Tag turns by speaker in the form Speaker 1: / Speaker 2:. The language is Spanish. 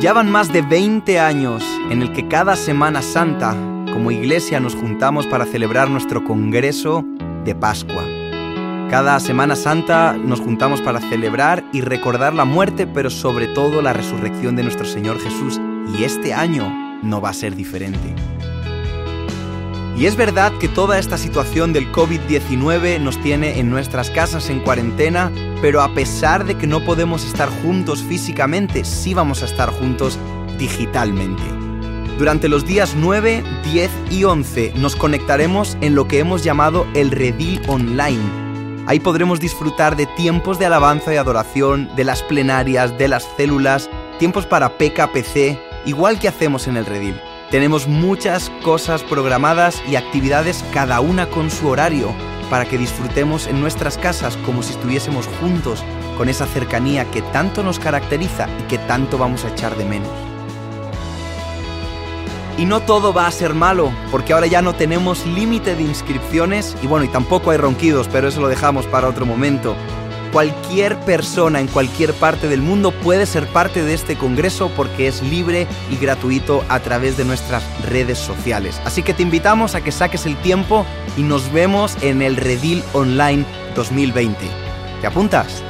Speaker 1: Ya van más de 20 años en el que cada Semana Santa, como iglesia, nos juntamos para celebrar nuestro Congreso de Pascua. Cada Semana Santa nos juntamos para celebrar y recordar la muerte, pero sobre todo la resurrección de nuestro Señor Jesús. Y este año no va a ser diferente. Y es verdad que toda esta situación del COVID-19 nos tiene en nuestras casas en cuarentena, pero a pesar de que no podemos estar juntos físicamente, sí vamos a estar juntos digitalmente. Durante los días 9, 10 y 11 nos conectaremos en lo que hemos llamado el Redil Online. Ahí podremos disfrutar de tiempos de alabanza y adoración, de las plenarias, de las células, tiempos para PKPC, igual que hacemos en el Redil. Tenemos muchas cosas programadas y actividades cada una con su horario para que disfrutemos en nuestras casas como si estuviésemos juntos con esa cercanía que tanto nos caracteriza y que tanto vamos a echar de menos. Y no todo va a ser malo, porque ahora ya no tenemos límite de inscripciones y bueno, y tampoco hay ronquidos, pero eso lo dejamos para otro momento cualquier persona en cualquier parte del mundo puede ser parte de este congreso porque es libre y gratuito a través de nuestras redes sociales. Así que te invitamos a que saques el tiempo y nos vemos en el Redil Online 2020. ¿Te apuntas?